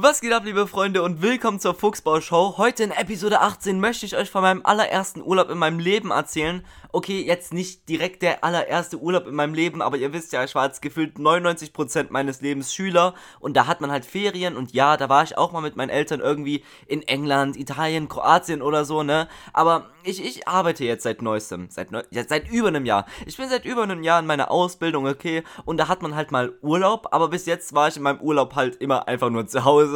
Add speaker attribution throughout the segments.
Speaker 1: Was geht ab, liebe Freunde, und willkommen zur Fuchsbau-Show. Heute in Episode 18 möchte ich euch von meinem allerersten Urlaub in meinem Leben erzählen. Okay, jetzt nicht direkt der allererste Urlaub in meinem Leben, aber ihr wisst ja, ich war jetzt gefühlt 99% meines Lebens Schüler und da hat man halt Ferien und ja, da war ich auch mal mit meinen Eltern irgendwie in England, Italien, Kroatien oder so, ne? Aber ich, ich arbeite jetzt seit neuestem, seit, neu, ja, seit über einem Jahr. Ich bin seit über einem Jahr in meiner Ausbildung, okay, und da hat man halt mal Urlaub, aber bis jetzt war ich in meinem Urlaub halt immer einfach nur zu Hause.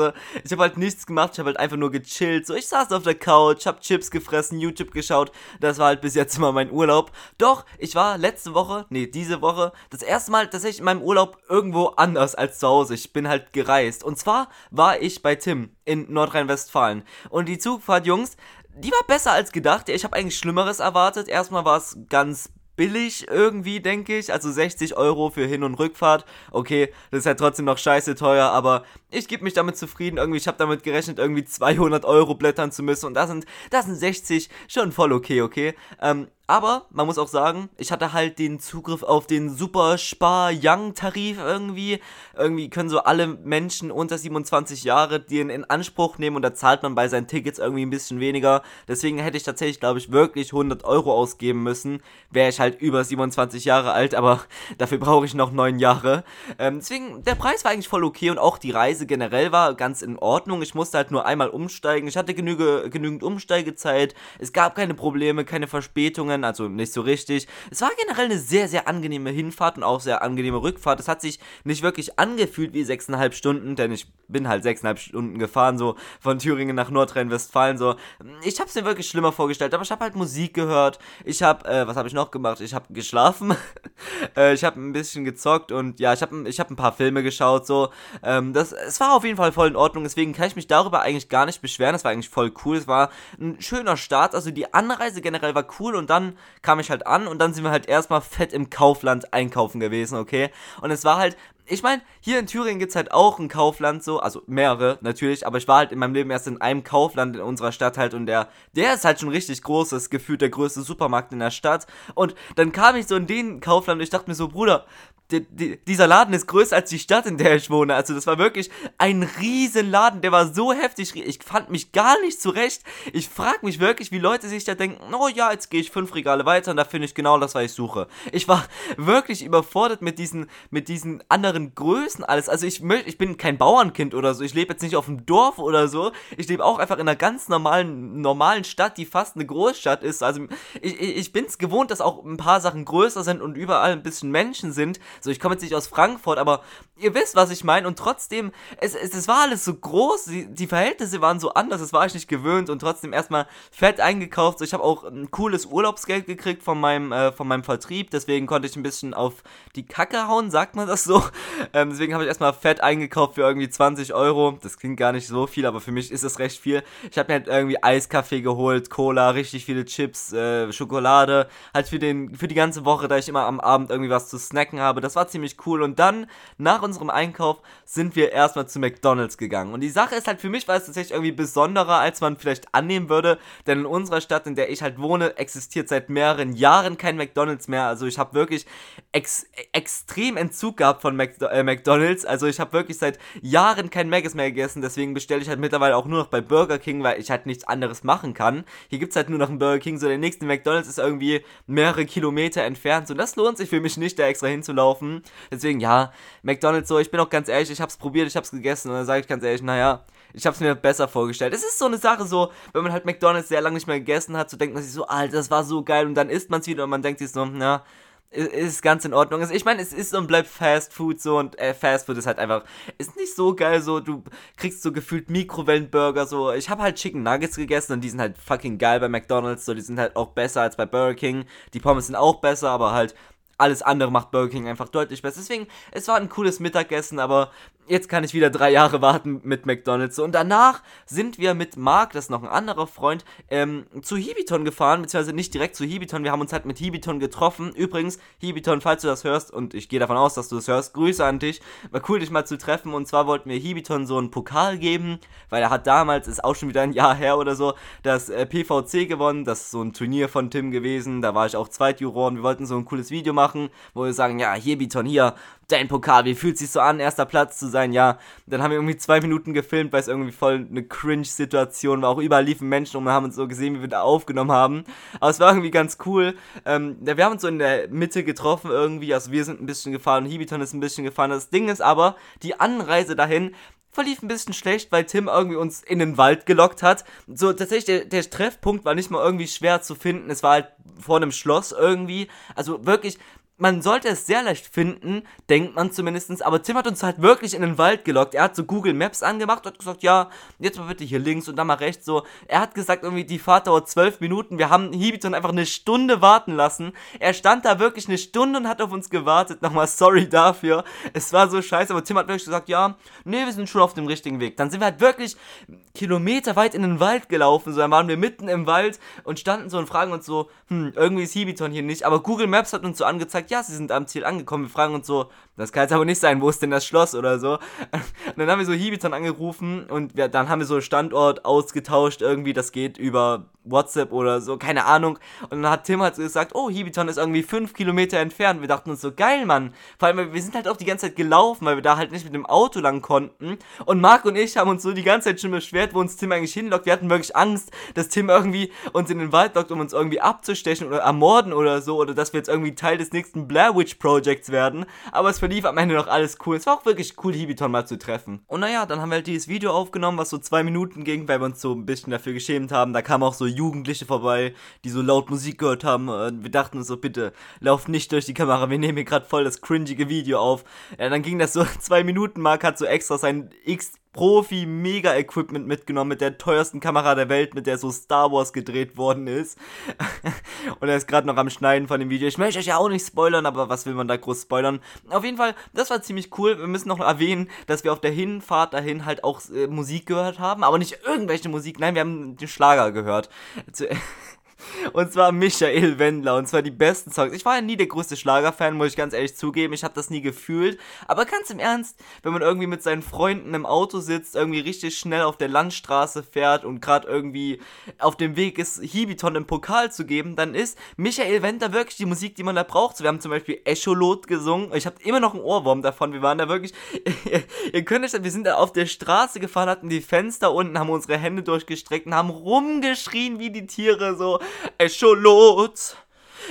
Speaker 1: Ich habe halt nichts gemacht, ich habe halt einfach nur gechillt. So, ich saß auf der Couch, hab Chips gefressen, YouTube geschaut. Das war halt bis jetzt immer mein Urlaub. Doch, ich war letzte Woche, nee, diese Woche, das erste Mal tatsächlich in meinem Urlaub irgendwo anders als zu Hause. Ich bin halt gereist. Und zwar war ich bei Tim in Nordrhein-Westfalen. Und die Zugfahrt, Jungs, die war besser als gedacht. Ich habe eigentlich Schlimmeres erwartet. Erstmal war es ganz billig irgendwie, denke ich. Also 60 Euro für Hin- und Rückfahrt. Okay, das ist halt trotzdem noch scheiße teuer, aber ich gebe mich damit zufrieden. Irgendwie, ich habe damit gerechnet, irgendwie 200 Euro blättern zu müssen. Und da sind, da sind 60 schon voll okay, okay. Ähm, aber man muss auch sagen, ich hatte halt den Zugriff auf den Super Spar Young Tarif irgendwie. Irgendwie können so alle Menschen unter 27 Jahre den in Anspruch nehmen und da zahlt man bei seinen Tickets irgendwie ein bisschen weniger. Deswegen hätte ich tatsächlich, glaube ich, wirklich 100 Euro ausgeben müssen. Wäre ich halt über 27 Jahre alt, aber dafür brauche ich noch 9 Jahre. Ähm, deswegen, der Preis war eigentlich voll okay und auch die Reise generell war ganz in Ordnung. Ich musste halt nur einmal umsteigen. Ich hatte genüge, genügend Umsteigezeit. Es gab keine Probleme, keine Verspätungen also nicht so richtig. Es war generell eine sehr, sehr angenehme Hinfahrt und auch sehr angenehme Rückfahrt. Es hat sich nicht wirklich angefühlt wie sechseinhalb Stunden, denn ich bin halt sechseinhalb Stunden gefahren, so von Thüringen nach Nordrhein-Westfalen, so. Ich habe es mir wirklich schlimmer vorgestellt, aber ich habe halt Musik gehört. Ich habe, äh, was habe ich noch gemacht? Ich habe geschlafen. äh, ich habe ein bisschen gezockt und ja, ich habe ich hab ein paar Filme geschaut, so. Ähm, das, es war auf jeden Fall voll in Ordnung, deswegen kann ich mich darüber eigentlich gar nicht beschweren. Es war eigentlich voll cool. Es war ein schöner Start, also die Anreise generell war cool und dann kam ich halt an und dann sind wir halt erstmal fett im Kaufland einkaufen gewesen, okay? Und es war halt, ich meine, hier in Thüringen gibt es halt auch ein Kaufland so, also mehrere natürlich, aber ich war halt in meinem Leben erst in einem Kaufland in unserer Stadt halt und der, der ist halt schon richtig groß, das ist gefühlt der größte Supermarkt in der Stadt. Und dann kam ich so in den Kaufland und ich dachte mir so, Bruder, die, die, dieser Laden ist größer als die Stadt, in der ich wohne. Also das war wirklich ein riesen Laden, der war so heftig. Ich fand mich gar nicht zurecht. Ich frage mich wirklich, wie Leute sich da denken, oh ja, jetzt gehe ich fünf Regale weiter und da finde ich genau das, was ich suche. Ich war wirklich überfordert mit diesen, mit diesen anderen Größen alles. Also ich, ich bin kein Bauernkind oder so. Ich lebe jetzt nicht auf dem Dorf oder so. Ich lebe auch einfach in einer ganz normalen, normalen Stadt, die fast eine Großstadt ist. Also ich, ich bin es gewohnt, dass auch ein paar Sachen größer sind und überall ein bisschen Menschen sind. So, ich komme jetzt nicht aus Frankfurt, aber ihr wisst, was ich meine. Und trotzdem, es, es, es war alles so groß, die, die Verhältnisse waren so anders, das war ich nicht gewöhnt und trotzdem erstmal fett eingekauft. So, ich habe auch ein cooles Urlaubsgeld gekriegt von meinem, äh, von meinem Vertrieb, deswegen konnte ich ein bisschen auf die Kacke hauen, sagt man das so. Ähm, deswegen habe ich erstmal fett eingekauft für irgendwie 20 Euro. Das klingt gar nicht so viel, aber für mich ist es recht viel. Ich habe mir halt irgendwie Eiskaffee geholt, Cola, richtig viele Chips, äh, Schokolade. Halt für, den, für die ganze Woche, da ich immer am Abend irgendwie was zu snacken habe. Das war ziemlich cool. Und dann, nach unserem Einkauf, sind wir erstmal zu McDonalds gegangen. Und die Sache ist halt für mich, war es tatsächlich irgendwie besonderer, als man vielleicht annehmen würde. Denn in unserer Stadt, in der ich halt wohne, existiert seit mehreren Jahren kein McDonalds mehr. Also ich habe wirklich ex extrem Entzug gehabt von McDonalds äh, McDonalds. Also ich habe wirklich seit Jahren kein Maggis mehr gegessen, deswegen bestelle ich halt mittlerweile auch nur noch bei Burger King, weil ich halt nichts anderes machen kann. Hier gibt es halt nur noch einen Burger King, so der nächste McDonalds ist irgendwie mehrere Kilometer entfernt. So, das lohnt sich für mich nicht, da extra hinzulaufen. Deswegen, ja, McDonalds so, ich bin auch ganz ehrlich, ich habe es probiert, ich habe es gegessen und dann sage ich ganz ehrlich, naja, ich habe es mir besser vorgestellt. Es ist so eine Sache so, wenn man halt McDonalds sehr lange nicht mehr gegessen hat, so denkt man sich so, Alter, das war so geil und dann isst man es wieder und man denkt sich so, na, ist ganz in Ordnung. Also ich meine, es ist und bleibt Fast Food so und äh, Fast Food ist halt einfach ist nicht so geil so. Du kriegst so gefühlt Mikrowellenburger so. Ich habe halt Chicken Nuggets gegessen und die sind halt fucking geil bei McDonald's so. Die sind halt auch besser als bei Burger King. Die Pommes sind auch besser, aber halt alles andere macht Burger King einfach deutlich besser. Deswegen, es war ein cooles Mittagessen, aber jetzt kann ich wieder drei Jahre warten mit McDonalds. Und danach sind wir mit Mark, das ist noch ein anderer Freund, ähm, zu Hibiton gefahren, beziehungsweise nicht direkt zu Hibiton. Wir haben uns halt mit Hibiton getroffen. Übrigens, Hibiton, falls du das hörst, und ich gehe davon aus, dass du das hörst, Grüße an dich. War cool, dich mal zu treffen. Und zwar wollten wir Hibiton so einen Pokal geben, weil er hat damals, ist auch schon wieder ein Jahr her oder so, das äh, PVC gewonnen. Das ist so ein Turnier von Tim gewesen. Da war ich auch Zweitjuror und wir wollten so ein cooles Video machen, wo wir sagen, ja, Hibiton, hier, dein Pokal, wie fühlt sich so an, erster Platz zu sein, ja. Dann haben wir irgendwie zwei Minuten gefilmt, weil es irgendwie voll eine Cringe-Situation war. Auch überall liefen Menschen und wir haben uns so gesehen, wie wir da aufgenommen haben. Aber es war irgendwie ganz cool. Ähm, wir haben uns so in der Mitte getroffen irgendwie. Also wir sind ein bisschen gefahren, Hibiton ist ein bisschen gefahren. Das Ding ist aber, die Anreise dahin verlief ein bisschen schlecht, weil Tim irgendwie uns in den Wald gelockt hat. So, tatsächlich, der, der Treffpunkt war nicht mal irgendwie schwer zu finden. Es war halt vor einem Schloss irgendwie. Also wirklich, man sollte es sehr leicht finden, denkt man zumindest, aber Tim hat uns halt wirklich in den Wald gelockt. Er hat so Google Maps angemacht und gesagt, ja, jetzt mal bitte hier links und dann mal rechts. So, er hat gesagt, irgendwie die Fahrt dauert zwölf Minuten. Wir haben Hibiton einfach eine Stunde warten lassen. Er stand da wirklich eine Stunde und hat auf uns gewartet. Nochmal sorry dafür. Es war so scheiße, aber Tim hat wirklich gesagt, ja, nee, wir sind schon auf dem richtigen Weg. Dann sind wir halt wirklich kilometerweit in den Wald gelaufen. So, dann waren wir mitten im Wald und standen so und fragen uns so, hm, irgendwie ist Hibiton hier nicht. Aber Google Maps hat uns so angezeigt, ja, sie sind am Ziel angekommen. Wir fragen uns so, das kann jetzt aber nicht sein, wo ist denn das Schloss oder so. Und dann haben wir so Hibiton angerufen und wir, dann haben wir so Standort ausgetauscht irgendwie, das geht über WhatsApp oder so, keine Ahnung. Und dann hat Tim halt so gesagt, oh, Hibiton ist irgendwie fünf Kilometer entfernt. Wir dachten uns so, geil, Mann. Vor allem, wir sind halt auch die ganze Zeit gelaufen, weil wir da halt nicht mit dem Auto lang konnten. Und Marc und ich haben uns so die ganze Zeit schon beschwert, wo uns Tim eigentlich hinlockt. Wir hatten wirklich Angst, dass Tim irgendwie uns in den Wald lockt, um uns irgendwie abzustechen oder ermorden oder so. Oder dass wir jetzt irgendwie Teil des nächsten Blair Witch Projects werden. Aber es verlief am Ende noch alles cool. Es war auch wirklich cool, Hibiton mal zu treffen. Und naja, dann haben wir halt dieses Video aufgenommen, was so zwei Minuten ging, weil wir uns so ein bisschen dafür geschämt haben. Da kam auch so Jugendliche vorbei, die so laut Musik gehört haben. Wir dachten uns so, bitte, lauf nicht durch die Kamera, wir nehmen hier gerade voll das cringige Video auf. Ja, dann ging das so zwei Minuten, Mark hat so extra sein X Profi-Mega-Equipment mitgenommen mit der teuersten Kamera der Welt, mit der so Star Wars gedreht worden ist. und er ist gerade noch am Schneiden von dem Video. Ich möchte euch ja auch nicht spoilern, aber was will man da groß spoilern? Auf jeden Fall, das war ziemlich cool. Wir müssen noch erwähnen, dass wir auf der Hinfahrt dahin halt auch äh, Musik gehört haben, aber nicht irgendwelche Musik. Nein, wir haben den Schlager gehört. Und zwar Michael Wendler. Und zwar die besten Songs. Ich war ja nie der größte Schlagerfan, muss ich ganz ehrlich zugeben. Ich habe das nie gefühlt. Aber ganz im Ernst, wenn man irgendwie mit seinen Freunden im Auto sitzt, irgendwie richtig schnell auf der Landstraße fährt und gerade irgendwie auf dem Weg ist, Hibiton im Pokal zu geben, dann ist Michael Wendler wirklich die Musik, die man da braucht. Wir haben zum Beispiel Echolot gesungen. Ich habe immer noch einen Ohrwurm davon. Wir waren da wirklich. ihr könnt euch, wir sind da auf der Straße gefahren, hatten die Fenster unten, haben unsere Hände durchgestreckt und haben rumgeschrien wie die Tiere so. Echolot.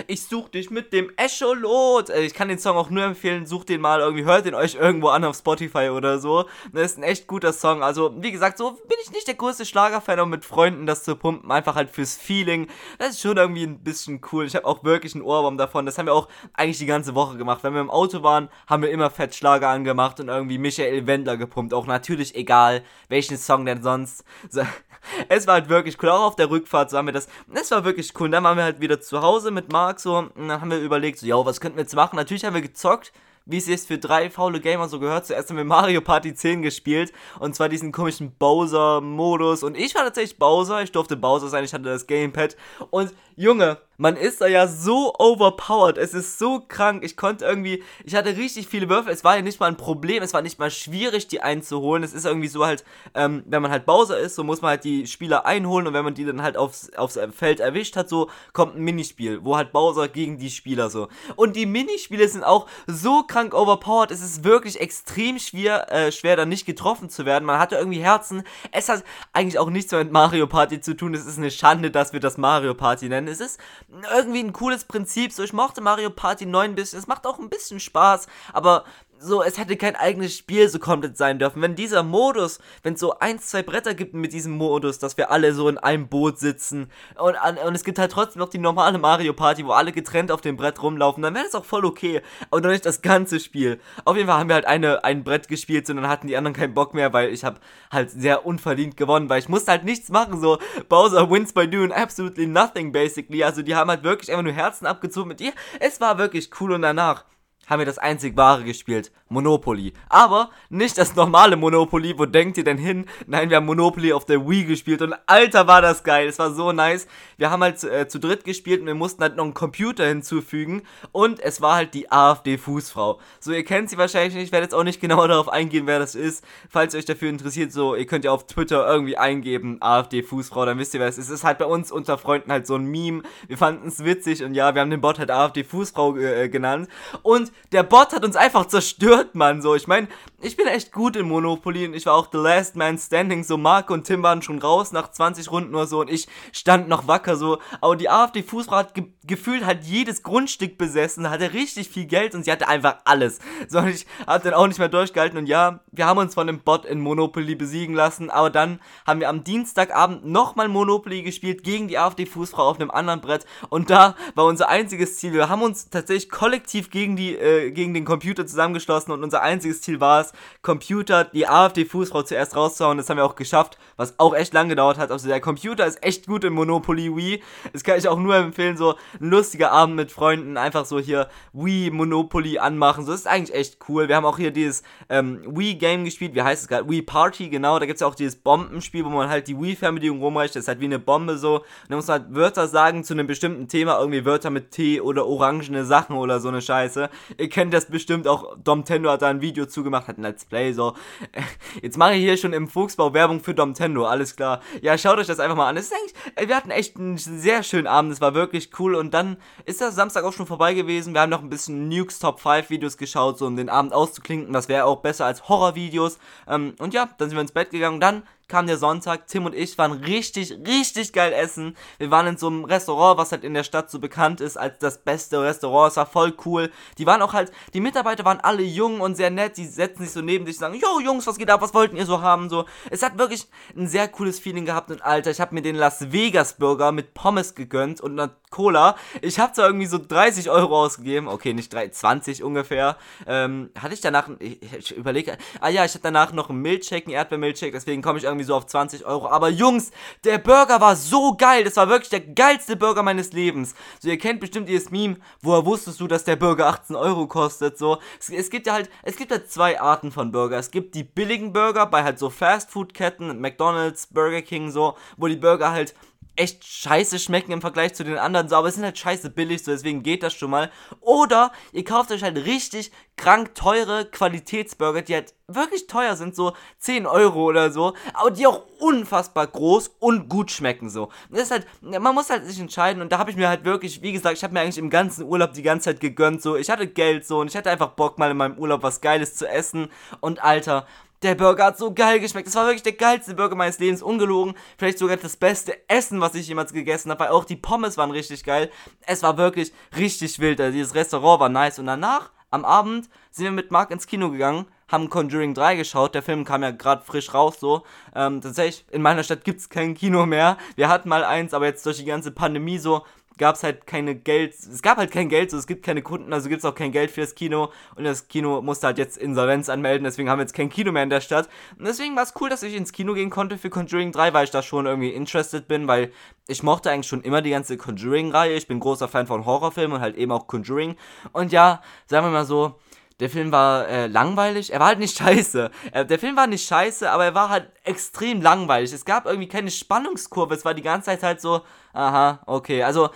Speaker 1: Ich such dich mit dem Echolot. Äh, ich kann den Song auch nur empfehlen, sucht den mal irgendwie, hört den euch irgendwo an auf Spotify oder so. Das ist ein echt guter Song. Also, wie gesagt, so bin ich nicht der größte Schlagerfan, um mit Freunden das zu pumpen, einfach halt fürs Feeling. Das ist schon irgendwie ein bisschen cool. Ich habe auch wirklich einen Ohrwurm davon. Das haben wir auch eigentlich die ganze Woche gemacht. Wenn wir im Auto waren, haben wir immer fett Schlager angemacht und irgendwie Michael Wendler gepumpt. Auch natürlich egal, welchen Song denn sonst. So, es war halt wirklich cool. Auch auf der Rückfahrt so haben wir das. Es war wirklich cool. Und dann waren wir halt wieder zu Hause mit Marc so. Und dann haben wir überlegt, so, ja, was könnten wir jetzt machen? Natürlich haben wir gezockt wie es jetzt für drei faule Gamer so gehört. Zuerst haben wir Mario Party 10 gespielt. Und zwar diesen komischen Bowser-Modus. Und ich war tatsächlich Bowser. Ich durfte Bowser sein. Ich hatte das Gamepad. Und Junge, man ist da ja so overpowered. Es ist so krank. Ich konnte irgendwie, ich hatte richtig viele Würfel. Es war ja nicht mal ein Problem. Es war nicht mal schwierig, die einzuholen. Es ist irgendwie so halt, ähm, wenn man halt Bowser ist, so muss man halt die Spieler einholen. Und wenn man die dann halt aufs, aufs Feld erwischt hat, so kommt ein Minispiel, wo halt Bowser gegen die Spieler so. Und die Minispiele sind auch so krank overpowered. Es ist wirklich extrem schwer, äh, schwer da nicht getroffen zu werden. Man hatte irgendwie Herzen. Es hat eigentlich auch nichts mit Mario Party zu tun. Es ist eine Schande, dass wir das Mario Party nennen. Es ist irgendwie ein cooles Prinzip. So, ich mochte Mario Party 9 ein bisschen. Es macht auch ein bisschen Spaß, aber so, es hätte kein eigenes Spiel so komplett sein dürfen. Wenn dieser Modus, wenn es so ein, zwei Bretter gibt mit diesem Modus, dass wir alle so in einem Boot sitzen und, und es gibt halt trotzdem noch die normale Mario Party, wo alle getrennt auf dem Brett rumlaufen, dann wäre das auch voll okay. Aber doch nicht das ganze Spiel. Auf jeden Fall haben wir halt eine, ein Brett gespielt und dann hatten die anderen keinen Bock mehr, weil ich habe halt sehr unverdient gewonnen, weil ich musste halt nichts machen. So, Bowser wins by doing absolutely nothing basically. Also die haben halt wirklich einfach nur Herzen abgezogen mit ihr. Es war wirklich cool und danach haben wir das einzig wahre gespielt. Monopoly. Aber nicht das normale Monopoly, wo denkt ihr denn hin? Nein, wir haben Monopoly auf der Wii gespielt und alter war das geil. Es war so nice. Wir haben halt äh, zu dritt gespielt und wir mussten halt noch einen Computer hinzufügen und es war halt die AfD-Fußfrau. So, ihr kennt sie wahrscheinlich nicht, ich werde jetzt auch nicht genauer darauf eingehen, wer das ist. Falls ihr euch dafür interessiert, so, ihr könnt ja auf Twitter irgendwie eingeben, AfD-Fußfrau, dann wisst ihr, wer es ist. Es ist halt bei uns unter Freunden halt so ein Meme. Wir fanden es witzig und ja, wir haben den Bot halt AfD-Fußfrau äh, genannt und der Bot hat uns einfach zerstört, Mann. So, ich meine, ich bin echt gut in Monopoly und ich war auch the last man standing. So, Mark und Tim waren schon raus nach 20 Runden oder so und ich stand noch wacker so. Aber die AfD-Fußball hat ge gefühlt halt jedes Grundstück besessen, hatte richtig viel Geld und sie hatte einfach alles. So, und ich hab dann auch nicht mehr durchgehalten und ja, wir haben uns von dem Bot in Monopoly besiegen lassen, aber dann haben wir am Dienstagabend nochmal Monopoly gespielt gegen die AfD-Fußfrau auf einem anderen Brett und da war unser einziges Ziel. Wir haben uns tatsächlich kollektiv gegen die, äh, gegen den Computer zusammengeschlossen und unser einziges Ziel war es, Computer die AfD-Fußfrau zuerst rauszuhauen. Das haben wir auch geschafft, was auch echt lang gedauert hat. Also der Computer ist echt gut in Monopoly Wii. Das kann ich auch nur empfehlen, so ein lustiger Abend mit Freunden, einfach so hier Wii Monopoly anmachen. So, das ist eigentlich echt cool. Wir haben auch hier dieses ähm, Wii Game gespielt. Wie heißt es gerade? Wii Party, genau. Da gibt es ja auch dieses Bombenspiel, wo man halt die Wii-Fernbedienung rumreicht. Das ist halt wie eine Bombe so. Und da muss man halt Wörter sagen zu einem bestimmten Thema. Irgendwie Wörter mit T oder orangene Sachen oder so eine Scheiße. Ihr kennt das bestimmt auch. Domtendo hat da ein Video zugemacht, hat ein Let's Play so. Jetzt mache ich hier schon im Fuchsbau Werbung für Domtendo, alles klar. Ja, schaut euch das einfach mal an. Es ist eigentlich, wir hatten echt einen sehr schönen Abend. Es war wirklich cool. Und dann ist das Samstag auch schon vorbei gewesen. Wir haben noch ein bisschen Nukes Top 5 Videos geschaut, so um den Abend auszuklinken. Das wäre auch besser als Horrorvideos. Ähm, und ja, dann sind wir ins Bett gegangen. Dann kam der Sonntag, Tim und ich waren richtig, richtig geil essen. Wir waren in so einem Restaurant, was halt in der Stadt so bekannt ist als das beste Restaurant. Es war voll cool. Die waren auch halt, die Mitarbeiter waren alle jung und sehr nett. Die setzen sich so neben sich und sagen, yo Jungs, was geht ab, was wollten ihr so haben? So, es hat wirklich ein sehr cooles Feeling gehabt und Alter, ich habe mir den Las Vegas Burger mit Pommes gegönnt und einer Cola. Ich habe zwar irgendwie so 30 Euro ausgegeben, okay, nicht 3, 20 ungefähr. Ähm, hatte ich danach, ich, ich überlege, ah ja, ich hatte danach noch einen Milchshake, einen Erdbeermilchshake, deswegen komme ich irgendwie irgendwie so auf 20 Euro. Aber Jungs, der Burger war so geil. Das war wirklich der geilste Burger meines Lebens. So, ihr kennt bestimmt dieses Meme, woher wusstest du, dass der Burger 18 Euro kostet? So, es, es gibt ja halt, es gibt halt zwei Arten von Burger. Es gibt die billigen Burger bei halt so Fastfood-Ketten, McDonalds, Burger King, so, wo die Burger halt echt scheiße schmecken im Vergleich zu den anderen, so, aber es sind halt scheiße billig, so deswegen geht das schon mal. Oder ihr kauft euch halt richtig krank teure Qualitätsburger, die halt wirklich teuer sind, so 10 Euro oder so, aber die auch unfassbar groß und gut schmecken, so. das ist halt, man muss halt sich entscheiden und da habe ich mir halt wirklich, wie gesagt, ich habe mir eigentlich im ganzen Urlaub die ganze Zeit gegönnt, so, ich hatte Geld, so, und ich hatte einfach Bock mal in meinem Urlaub was Geiles zu essen und Alter, der Burger hat so geil geschmeckt. Das war wirklich der geilste Burger meines Lebens, ungelogen. Vielleicht sogar das beste Essen, was ich jemals gegessen habe, weil auch die Pommes waren richtig geil. Es war wirklich richtig wild. Also dieses Restaurant war nice. Und danach, am Abend, sind wir mit Marc ins Kino gegangen, haben Conjuring 3 geschaut. Der Film kam ja gerade frisch raus, so. Ähm, tatsächlich, in meiner Stadt gibt es kein Kino mehr. Wir hatten mal eins, aber jetzt durch die ganze Pandemie so gab es halt keine Geld, es gab halt kein Geld, so es gibt keine Kunden, also gibt es auch kein Geld für das Kino und das Kino musste halt jetzt Insolvenz anmelden, deswegen haben wir jetzt kein Kino mehr in der Stadt. Und deswegen war es cool, dass ich ins Kino gehen konnte für Conjuring 3, weil ich da schon irgendwie interested bin, weil ich mochte eigentlich schon immer die ganze Conjuring-Reihe. Ich bin großer Fan von Horrorfilmen und halt eben auch Conjuring. Und ja, sagen wir mal so, der Film war äh, langweilig. Er war halt nicht scheiße. Äh, der Film war nicht scheiße, aber er war halt extrem langweilig. Es gab irgendwie keine Spannungskurve. Es war die ganze Zeit halt so, aha, okay. Also,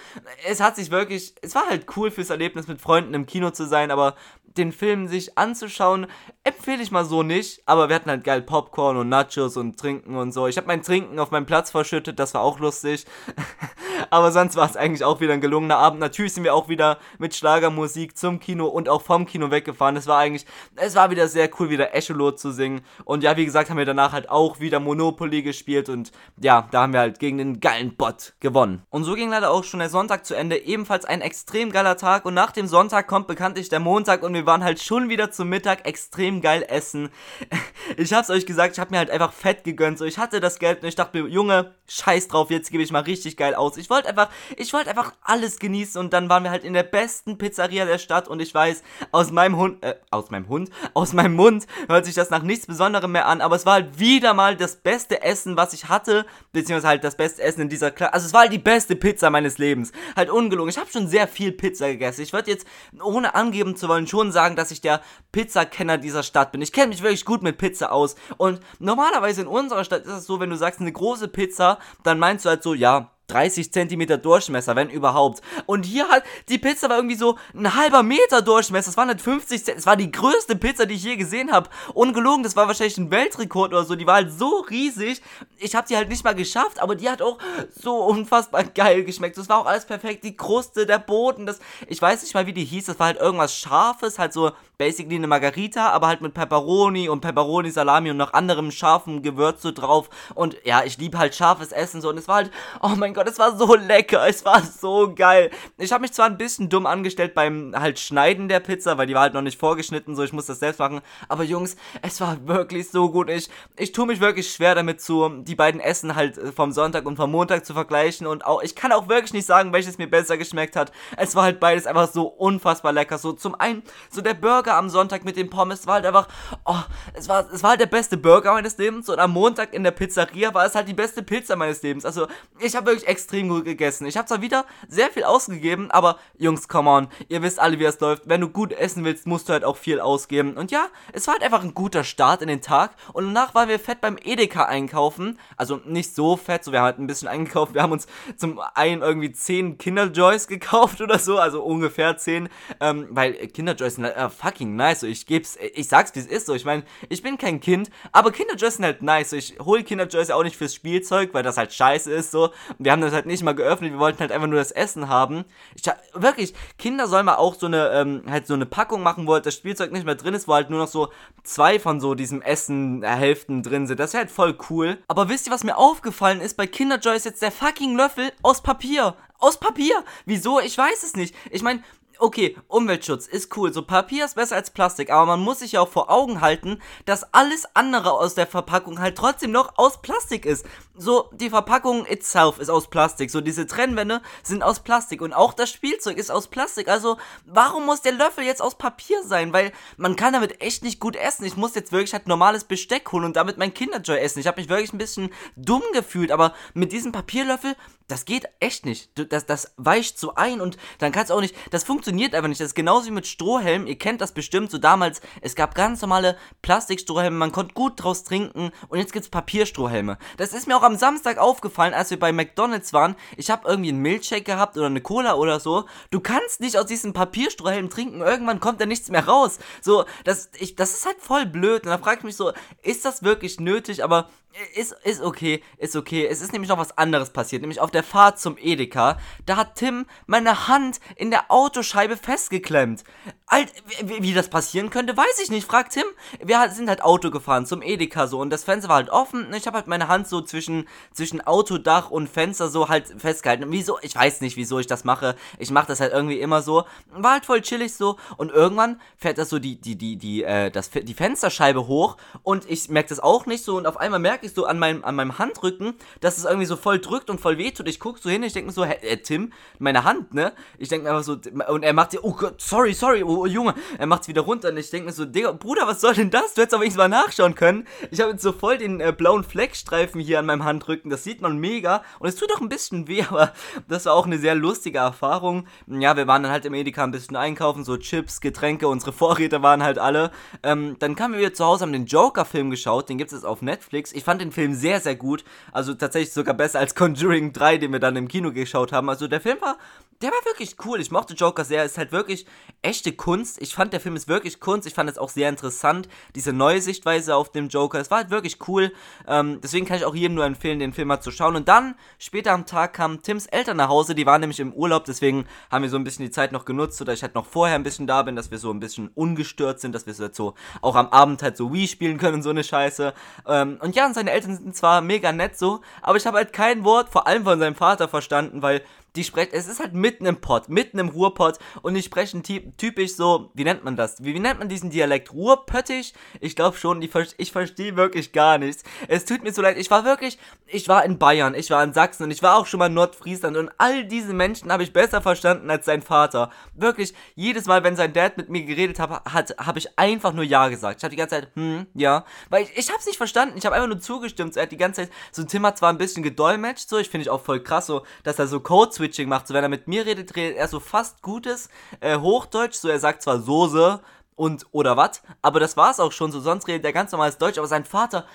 Speaker 1: es hat sich wirklich, es war halt cool fürs Erlebnis mit Freunden im Kino zu sein, aber den Film sich anzuschauen, empfehle ich mal so nicht. Aber wir hatten halt geil Popcorn und Nachos und Trinken und so. Ich habe mein Trinken auf meinem Platz verschüttet, das war auch lustig. aber sonst war es eigentlich auch wieder ein gelungener Abend. Natürlich sind wir auch wieder mit Schlagermusik zum Kino und auch vom Kino weggefahren. Es war eigentlich, es war wieder sehr cool, wieder Echolot zu singen. Und ja, wie gesagt, haben wir danach halt auch wieder Monopoly gespielt und ja, da haben wir halt gegen den geilen Bot gewonnen. Und so ging leider auch schon der Sonntag zu Ende. Ebenfalls ein extrem geiler Tag und nach dem Sonntag kommt bekanntlich der Montag und wir waren halt schon wieder zum Mittag extrem geil essen. Ich hab's euch gesagt, ich hab mir halt einfach fett gegönnt. So, ich hatte das Geld und ich dachte mir, Junge, scheiß drauf, jetzt gebe ich mal richtig geil aus. Ich wollte einfach, ich wollte einfach alles genießen und dann waren wir halt in der besten Pizzeria der Stadt und ich weiß, aus meinem Hund, äh, aus meinem Hund, aus meinem Mund hört sich das nach nichts Besonderem mehr an, aber es war halt wieder mal das beste Essen, was ich hatte, beziehungsweise halt das beste Essen in dieser Klasse. Also es war halt die beste Pizza meines Lebens. Halt ungelogen. Ich habe schon sehr viel Pizza gegessen. Ich würde jetzt, ohne angeben zu wollen, schon sagen, dass ich der Pizzakenner dieser Stadt bin. Ich kenne mich wirklich gut mit Pizza aus. Und normalerweise in unserer Stadt ist es so, wenn du sagst, eine große Pizza, dann meinst du halt so, ja, 30 Zentimeter Durchmesser, wenn überhaupt. Und hier hat die Pizza war irgendwie so ein halber Meter Durchmesser. Es waren halt 50 Zentimeter. Es war die größte Pizza, die ich je gesehen habe. Ungelogen, das war wahrscheinlich ein Weltrekord oder so. Die war halt so riesig. ich habe sie halt nicht mal geschafft, aber die hat auch so unfassbar geil geschmeckt. Das war auch alles perfekt. Die Kruste, der Boden, das, ich weiß nicht mal, wie die hieß. Das war halt irgendwas Scharfes, halt so basically eine Margarita, aber halt mit Pepperoni und Pepperoni, Salami und noch anderem scharfen Gewürz so drauf. Und ja, ich liebe halt scharfes Essen so. Und es war halt, oh mein Gott, es war so lecker. Es war so geil. Ich habe mich zwar ein bisschen dumm angestellt beim halt Schneiden der Pizza, weil die war halt noch nicht vorgeschnitten, so ich muss das selbst machen. Aber Jungs, es war wirklich so gut. Ich, ich tue mich wirklich schwer damit zu, die beiden Essen halt äh, vom Sonntag und vom Montag zu vergleichen. Und auch, ich kann auch wirklich nicht sagen, welches mir besser geschmeckt hat. Es war halt beides einfach so unfassbar lecker. So zum einen, so der Burger am Sonntag mit den Pommes war halt einfach, oh, es war, es war halt der beste Burger meines Lebens. Und am Montag in der Pizzeria war es halt die beste Pizza meines Lebens. Also, ich habe wirklich extrem gut gegessen. Ich habe zwar wieder sehr viel ausgegeben, aber Jungs, come on. Ihr wisst alle, wie es läuft. Wenn du gut essen willst, musst du halt auch viel ausgeben. Und ja, es war halt einfach ein guter Start in den Tag. Und danach waren wir fett beim Edeka einkaufen. Also nicht so fett, so wir haben halt ein bisschen eingekauft. Wir haben uns zum einen irgendwie 10 Kinderjoys gekauft oder so, also ungefähr 10. Ähm, weil Kinderjoys sind halt äh, fucking nice. So, ich geb's, ich sag's wie es ist. So, ich meine, ich bin kein Kind, aber Kinderjoys sind halt nice. So, ich hole Kinderjoys auch nicht fürs Spielzeug, weil das halt scheiße ist. So, wir haben das halt nicht mal geöffnet. Wir wollten halt einfach nur das Essen haben. Ich, wirklich, Kinder sollen mal auch so eine, ähm, halt so eine Packung machen, wo halt das Spielzeug nicht mehr drin ist, wo halt nur noch so zwei von so diesem Essen-Hälften drin sind. Das wäre halt voll cool. Aber wisst ihr, was mir aufgefallen ist? Bei Kinderjoy ist jetzt der fucking Löffel aus Papier. Aus Papier. Wieso? Ich weiß es nicht. Ich meine, okay, Umweltschutz ist cool. So Papier ist besser als Plastik, aber man muss sich ja auch vor Augen halten, dass alles andere aus der Verpackung halt trotzdem noch aus Plastik ist. So, die Verpackung itself ist aus Plastik. So, diese Trennwände sind aus Plastik und auch das Spielzeug ist aus Plastik. Also, warum muss der Löffel jetzt aus Papier sein? Weil man kann damit echt nicht gut essen. Ich muss jetzt wirklich halt normales Besteck holen und damit mein Kinderjoy essen. Ich habe mich wirklich ein bisschen dumm gefühlt, aber mit diesem Papierlöffel, das geht echt nicht. Das, das weicht so ein und dann kannst du auch nicht, das funktioniert funktioniert einfach nicht. Das ist genauso wie mit Strohhelmen. Ihr kennt das bestimmt. So damals, es gab ganz normale Plastikstrohhelme, man konnte gut draus trinken und jetzt gibt es Papierstrohhelme. Das ist mir auch am Samstag aufgefallen, als wir bei McDonalds waren. Ich habe irgendwie einen Milchshake gehabt oder eine Cola oder so. Du kannst nicht aus diesem Papierstrohhelm trinken. Irgendwann kommt da nichts mehr raus. So, das, ich, das ist halt voll blöd. Und da frage ich mich so, ist das wirklich nötig? Aber ist, ist okay, ist okay. Es ist nämlich noch was anderes passiert. Nämlich auf der Fahrt zum Edeka. Da hat Tim meine Hand in der Autoscheibe festgeklemmt. Alt, wie, wie das passieren könnte, weiß ich nicht. Fragt Tim. Wir sind halt Auto gefahren zum Edeka so. Und das Fenster war halt offen. Und ich habe halt meine Hand so zwischen, zwischen Autodach und Fenster so halt festgehalten. Wieso? Ich weiß nicht, wieso ich das mache. Ich mache das halt irgendwie immer so. War halt voll chillig so. Und irgendwann fährt das so die, die, die, die, äh, das, die Fensterscheibe hoch. Und ich merke das auch nicht so. Und auf einmal merke ich so an meinem, an meinem Handrücken, dass es irgendwie so voll drückt und voll wehtut. Ich gucke so hin, ich denke mir so, hä, äh, Tim, meine Hand, ne? Ich denke mir einfach so, und er macht ja, oh Gott, sorry, sorry, oh, oh Junge, er macht es wieder runter und ich denke mir so, Digga, Bruder, was soll denn das? Du hättest aber wenigstens mal nachschauen können. Ich habe jetzt so voll den äh, blauen Fleckstreifen hier an meinem Handrücken, das sieht man mega und es tut auch ein bisschen weh, aber das war auch eine sehr lustige Erfahrung. Ja, wir waren dann halt im Edeka ein bisschen einkaufen, so Chips, Getränke, unsere Vorräte waren halt alle. Ähm, dann kamen wir wieder zu Hause, haben den Joker-Film geschaut, den gibt es jetzt auf Netflix. Ich fand fand den Film sehr, sehr gut. Also tatsächlich sogar besser als Conjuring 3, den wir dann im Kino geschaut haben. Also der Film war, der war wirklich cool. Ich mochte Joker sehr. Ist halt wirklich echte Kunst. Ich fand, der Film ist wirklich Kunst. Ich fand es auch sehr interessant, diese neue Sichtweise auf den Joker. Es war halt wirklich cool. Ähm, deswegen kann ich auch jedem nur empfehlen, den Film mal zu schauen. Und dann, später am Tag, kamen Tims Eltern nach Hause. Die waren nämlich im Urlaub. Deswegen haben wir so ein bisschen die Zeit noch genutzt, sodass ich halt noch vorher ein bisschen da bin, dass wir so ein bisschen ungestört sind, dass wir so, so auch am Abend halt so Wii spielen können und so eine Scheiße. Ähm, und ja, und seine Eltern sind zwar mega nett so, aber ich habe halt kein Wort, vor allem von seinem Vater, verstanden, weil die sprechen, es ist halt mitten im Pott, mitten im Ruhrpott und die sprechen typisch so, wie nennt man das? Wie, wie nennt man diesen Dialekt? Ruhrpöttisch? Ich glaube schon, die, ich verstehe wirklich gar nichts. Es tut mir so leid, ich war wirklich, ich war in Bayern, ich war in Sachsen und ich war auch schon mal in Nordfriesland und all diese Menschen habe ich besser verstanden als sein Vater. Wirklich, jedes Mal, wenn sein Dad mit mir geredet hat, hat habe ich einfach nur Ja gesagt. Ich habe die ganze Zeit, hm, ja, weil ich, ich habe es nicht verstanden, ich habe einfach nur zugestimmt. So, er hat die ganze Zeit, so Tim hat zwar ein bisschen gedolmetscht, so, ich finde ich auch voll krass, so, dass er so Code Switching macht. So, wenn er mit mir redet, redet er so fast gutes äh, Hochdeutsch. So, er sagt zwar Soße und oder was, aber das war es auch schon. So, sonst redet er ganz normales Deutsch. Aber sein Vater,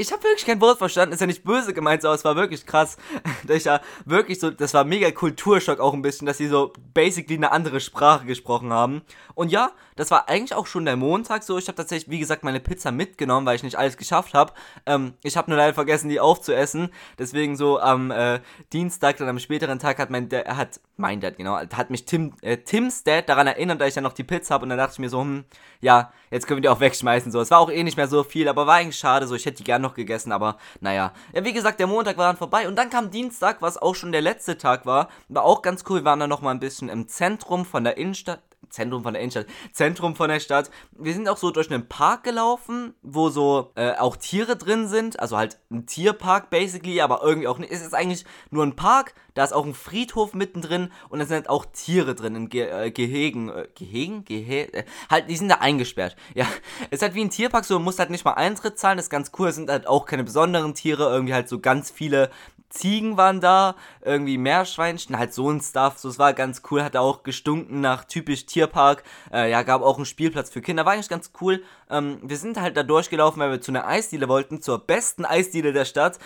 Speaker 1: ich habe wirklich kein Wort verstanden, ist ja nicht böse gemeint, aber es war wirklich krass, dass ich da wirklich so, das war mega Kulturschock auch ein bisschen, dass sie so basically eine andere Sprache gesprochen haben. Und ja, das war eigentlich auch schon der Montag so. Ich habe tatsächlich, wie gesagt, meine Pizza mitgenommen, weil ich nicht alles geschafft habe. Ähm, ich habe nur leider vergessen, die aufzuessen. Deswegen so am äh, Dienstag, dann am späteren Tag hat mein Dad, hat mein Dad, genau, hat mich Tim, äh, Tims Dad daran erinnert, dass ich ja noch die Pizza habe. Und dann dachte ich mir so, hm, ja, jetzt können wir die auch wegschmeißen. So, es war auch eh nicht mehr so viel, aber war eigentlich schade. So, ich hätte die gern noch gegessen, aber naja. Ja, wie gesagt, der Montag war dann vorbei und dann kam Dienstag, was auch schon der letzte Tag war. War auch ganz cool. Wir waren dann noch mal ein bisschen im Zentrum von der Innenstadt. Zentrum von der Innenstadt, Zentrum von der Stadt. Wir sind auch so durch einen Park gelaufen, wo so äh, auch Tiere drin sind. Also halt ein Tierpark basically, aber irgendwie auch nicht. Es ist eigentlich nur ein Park, da ist auch ein Friedhof mittendrin und da sind halt auch Tiere drin in Ge äh, Gehegen. Äh, Gehegen? Gehe äh, halt, die sind da eingesperrt. Ja, es ist halt wie ein Tierpark, so du musst halt nicht mal Eintritt zahlen, das ist ganz cool. Es sind halt auch keine besonderen Tiere, irgendwie halt so ganz viele Ziegen waren da, irgendwie Meerschweinchen, halt so ein Stuff. So, es war ganz cool, hat auch gestunken nach typisch Tierpark. Äh, ja, gab auch einen Spielplatz für Kinder, war eigentlich ganz cool. Ähm, wir sind halt da durchgelaufen, weil wir zu einer Eisdiele wollten, zur besten Eisdiele der Stadt.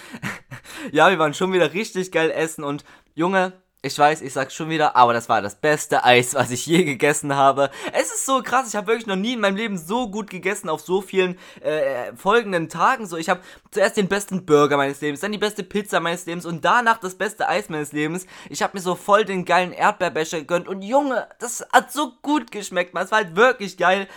Speaker 1: ja, wir waren schon wieder richtig geil essen und Junge, ich weiß, ich sag's schon wieder, aber das war das beste Eis, was ich je gegessen habe. Es ist so krass, ich habe wirklich noch nie in meinem Leben so gut gegessen auf so vielen äh, folgenden Tagen. So, ich habe zuerst den besten Burger meines Lebens, dann die beste Pizza meines Lebens und danach das beste Eis meines Lebens. Ich habe mir so voll den geilen Erdbeerbecher gegönnt und Junge, das hat so gut geschmeckt, man. Es war halt wirklich geil.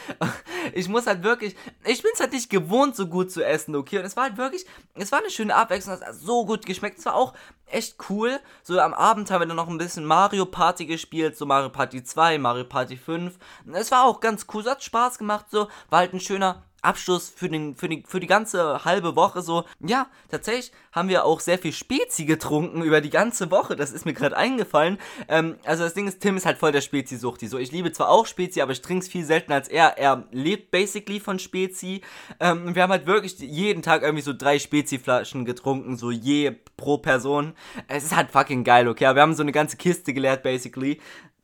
Speaker 1: Ich muss halt wirklich, ich bin's halt nicht gewohnt, so gut zu essen, okay? Und es war halt wirklich, es war eine schöne Abwechslung, es hat so gut geschmeckt. Es war auch echt cool. So am Abend haben wir dann noch ein bisschen Mario Party gespielt, so Mario Party 2, Mario Party 5. Es war auch ganz cool, es hat Spaß gemacht, so, war halt ein schöner Abschluss für, den, für, die, für die ganze halbe Woche so. Ja, tatsächlich haben wir auch sehr viel Spezi getrunken über die ganze Woche. Das ist mir gerade eingefallen. Ähm, also das Ding ist, Tim ist halt voll der Spezi-Suchti. So, ich liebe zwar auch Spezi, aber ich trinke es viel seltener als er. Er lebt basically von Spezi. Ähm, wir haben halt wirklich jeden Tag irgendwie so drei Spezi-Flaschen getrunken, so je pro Person. Es ist halt fucking geil, okay? Wir haben so eine ganze Kiste geleert, basically.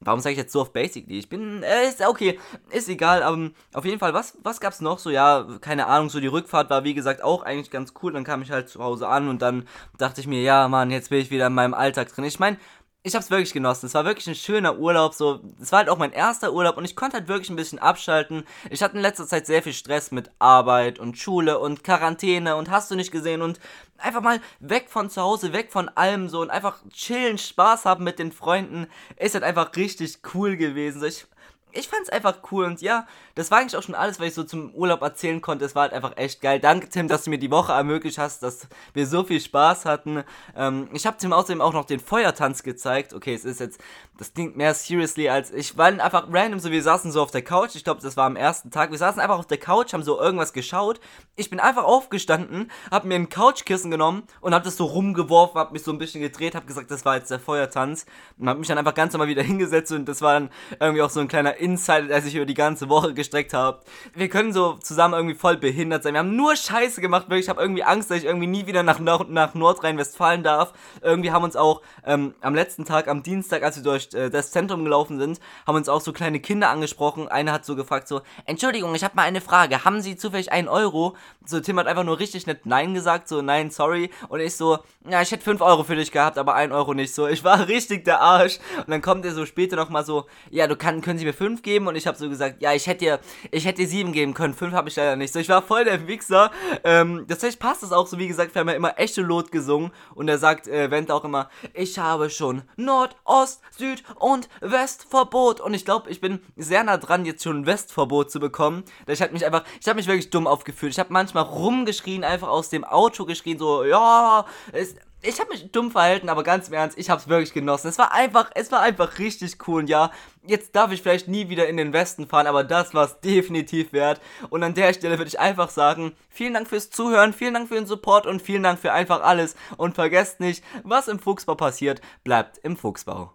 Speaker 1: Warum sage ich jetzt so auf Basically? Ich bin, äh, ist okay, ist egal, aber auf jeden Fall, was, was gab's noch? So, ja, keine Ahnung, so die Rückfahrt war wie gesagt auch eigentlich ganz cool. Dann kam ich halt zu Hause an und dann dachte ich mir, ja, Mann, jetzt bin ich wieder in meinem Alltag drin. Ich meine, ich habe es wirklich genossen. Es war wirklich ein schöner Urlaub. So, es war halt auch mein erster Urlaub und ich konnte halt wirklich ein bisschen abschalten. Ich hatte in letzter Zeit sehr viel Stress mit Arbeit und Schule und Quarantäne und hast du nicht gesehen und einfach mal weg von zu Hause, weg von allem so und einfach chillen, Spaß haben mit den Freunden. Ist halt einfach richtig cool gewesen. So, ich ich fand's einfach cool und ja, das war eigentlich auch schon alles, was ich so zum Urlaub erzählen konnte. Es war halt einfach echt geil. Danke, Tim, dass du mir die Woche ermöglicht hast, dass wir so viel Spaß hatten. Ähm, ich habe Tim außerdem auch noch den Feuertanz gezeigt. Okay, es ist jetzt, das klingt mehr seriously als ich war einfach random, so wir saßen so auf der Couch. Ich glaube, das war am ersten Tag. Wir saßen einfach auf der Couch, haben so irgendwas geschaut. Ich bin einfach aufgestanden, hab mir ein Couchkissen genommen und hab das so rumgeworfen, hab mich so ein bisschen gedreht, hab gesagt, das war jetzt der Feuertanz und hab mich dann einfach ganz normal wieder hingesetzt und das war dann irgendwie auch so ein kleiner Insight, der sich über die ganze Woche gestreckt hat. Wir können so zusammen irgendwie voll behindert sein. Wir haben nur Scheiße gemacht, wirklich. Ich habe irgendwie Angst, dass ich irgendwie nie wieder nach, nach Nordrhein-Westfalen darf. Irgendwie haben uns auch ähm, am letzten Tag, am Dienstag, als wir durch äh, das Zentrum gelaufen sind, haben uns auch so kleine Kinder angesprochen. Einer hat so gefragt so, Entschuldigung, ich habe mal eine Frage. Haben Sie zufällig einen Euro? So, Tim hat einfach nur richtig nett Nein gesagt, so, nein, sorry. Und ich so, ja, ich hätte 5 Euro für dich gehabt, aber 1 Euro nicht. So, ich war richtig der Arsch. Und dann kommt er so später nochmal so, ja, du kann, können Sie mir 5 5 geben und ich habe so gesagt, ja, ich hätte dir, ich hätte dir 7 geben können, 5 habe ich leider nicht. So, ich war voll der Wichser. Ähm, tatsächlich passt das auch so, wie gesagt, wir haben ja immer echte Lot gesungen und er sagt, äh, Wendt auch immer, ich habe schon Nord, Ost, Süd und Westverbot und ich glaube, ich bin sehr nah dran, jetzt schon Westverbot zu bekommen. Ich habe mich einfach, ich habe mich wirklich dumm aufgefühlt. Ich habe manchmal rumgeschrien, einfach aus dem Auto geschrien, so, ja, es, ich habe mich dumm verhalten, aber ganz im Ernst, ich habe es wirklich genossen. Es war einfach, es war einfach richtig cool. Und ja, jetzt darf ich vielleicht nie wieder in den Westen fahren, aber das war es definitiv wert. Und an der Stelle würde ich einfach sagen, vielen Dank fürs Zuhören, vielen Dank für den Support und vielen Dank für einfach alles. Und vergesst nicht, was im Fuchsbau passiert, bleibt im Fuchsbau.